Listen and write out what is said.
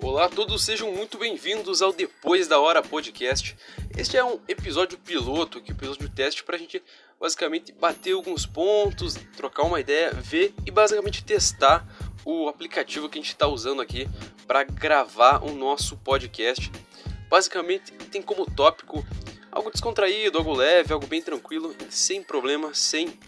Olá a todos, sejam muito bem-vindos ao Depois da Hora Podcast. Este é um episódio piloto, que é um episódio teste para a gente basicamente bater alguns pontos, trocar uma ideia, ver e basicamente testar o aplicativo que a gente está usando aqui para gravar o nosso podcast. Basicamente tem como tópico algo descontraído, algo leve, algo bem tranquilo, sem problema, sem